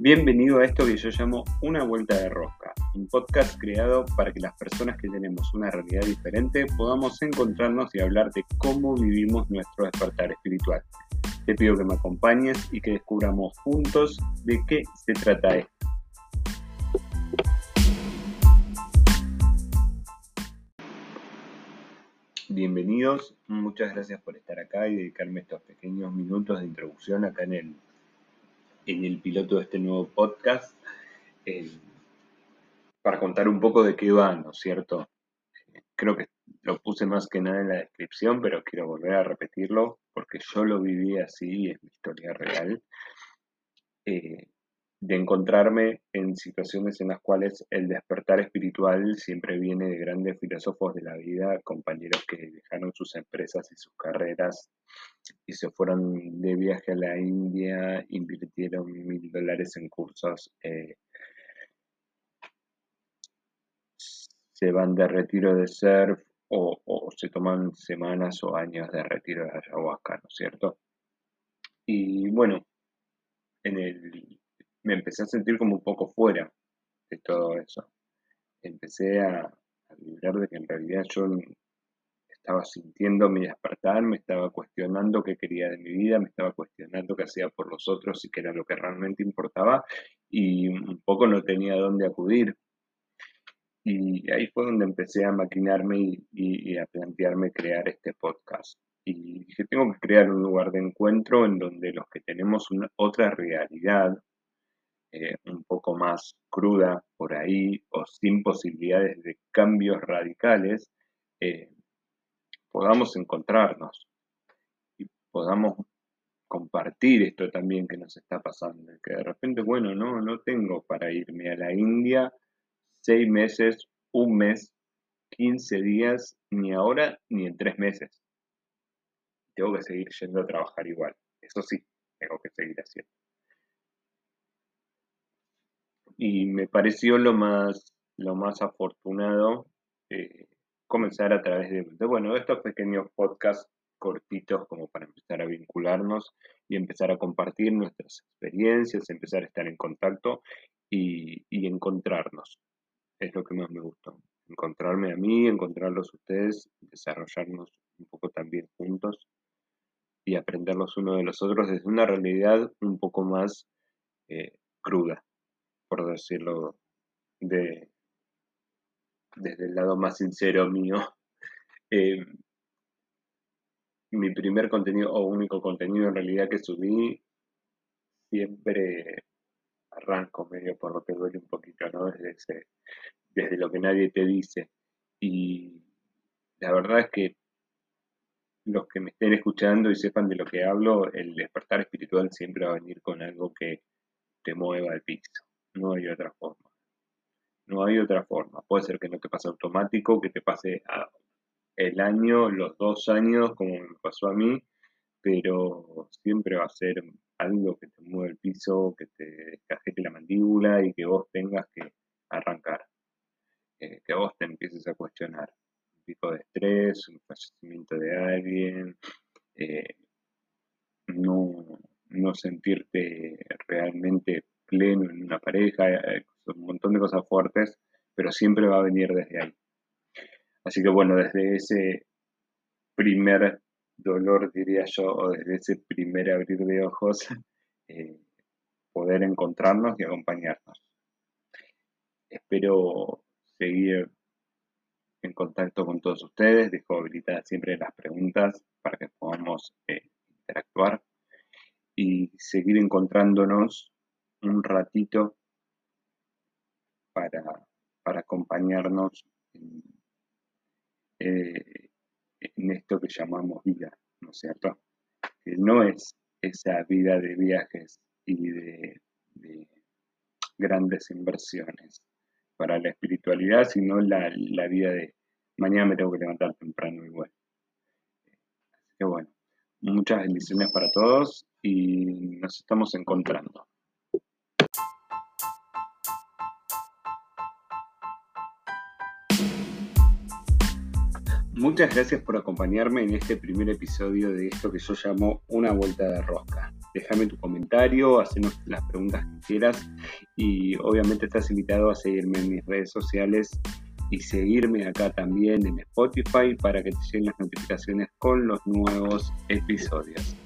Bienvenido a esto que yo llamo Una Vuelta de Rosca, un podcast creado para que las personas que tenemos una realidad diferente podamos encontrarnos y hablar de cómo vivimos nuestro despertar espiritual. Te pido que me acompañes y que descubramos juntos de qué se trata esto. Bienvenidos, muchas gracias por estar acá y dedicarme estos pequeños minutos de introducción acá en el en el piloto de este nuevo podcast eh, para contar un poco de qué va, ¿no es cierto? Creo que lo puse más que nada en la descripción, pero quiero volver a repetirlo porque yo lo viví así y es mi historia real. Eh, de encontrarme en situaciones en las cuales el despertar espiritual siempre viene de grandes filósofos de la vida, compañeros que dejaron sus empresas y sus carreras y se fueron de viaje a la India, invirtieron mil dólares en cursos, eh, se van de retiro de surf o, o se toman semanas o años de retiro de ayahuasca, ¿no es cierto? Y bueno, en el me empecé a sentir como un poco fuera de todo eso. Empecé a, a vibrar de que en realidad yo estaba sintiendo mi despertar, me estaba cuestionando qué quería de mi vida, me estaba cuestionando qué hacía por los otros y qué era lo que realmente importaba y un poco no tenía dónde acudir. Y ahí fue donde empecé a maquinarme y, a plantearme crear este podcast. Y dije, tengo que crear un lugar de encuentro en donde los que tenemos una, otra realidad, eh, un poco más cruda por ahí o sin posibilidades de cambios radicales, eh, podamos encontrarnos y podamos compartir esto también que nos está pasando, que de repente, bueno, no, no tengo para irme a la India seis meses, un mes, 15 días, ni ahora ni en tres meses. Tengo que seguir yendo a trabajar igual. Eso sí, tengo que seguir haciendo y me pareció lo más, lo más afortunado eh, comenzar a través de, bueno, estos pequeños podcasts cortitos como para empezar a vincularnos y empezar a compartir nuestras experiencias, empezar a estar en contacto y, y encontrarnos. Es lo que más me gustó. Encontrarme a mí, encontrarlos ustedes, desarrollarnos un poco también juntos y aprender los unos de los otros desde una realidad un poco más eh, cruda por decirlo de, desde el lado más sincero mío. Eh, mi primer contenido o único contenido en realidad que subí siempre arranco medio por lo que duele un poquito, ¿no? Desde, desde lo que nadie te dice. Y la verdad es que los que me estén escuchando y sepan de lo que hablo, el despertar espiritual siempre va a venir con algo que te mueva al piso. No hay otra forma. No hay otra forma. Puede ser que no te pase automático, que te pase el año, los dos años, como me pasó a mí, pero siempre va a ser algo que te mueve el piso, que te descajete la mandíbula y que vos tengas que arrancar. Eh, que vos te empieces a cuestionar un tipo de estrés, un fallecimiento de alguien, eh, no, no sentirte realmente pleno en una pareja, eh, un montón de cosas fuertes, pero siempre va a venir desde ahí. Así que bueno, desde ese primer dolor, diría yo, o desde ese primer abrir de ojos, eh, poder encontrarnos y acompañarnos. Espero seguir en contacto con todos ustedes, dejo habilitadas siempre las preguntas para que podamos eh, interactuar y seguir encontrándonos un ratito para, para acompañarnos eh, en, esto que llamamos vida, ¿no es cierto? Que no es esa vida de viajes y de, grandes inversiones para la espiritualidad, sino la, la vida de mañana me tengo que levantar temprano igual. Así que bueno, muchas bendiciones para todos y nos estamos encontrando. Muchas gracias por acompañarme en este primer episodio de esto que yo llamo Una Vuelta de Rosca. Déjame tu comentario, hacenos las preguntas que quieras y obviamente estás invitado a seguirme en mis redes sociales y seguirme acá también en Spotify para que te lleguen las notificaciones con los nuevos episodios.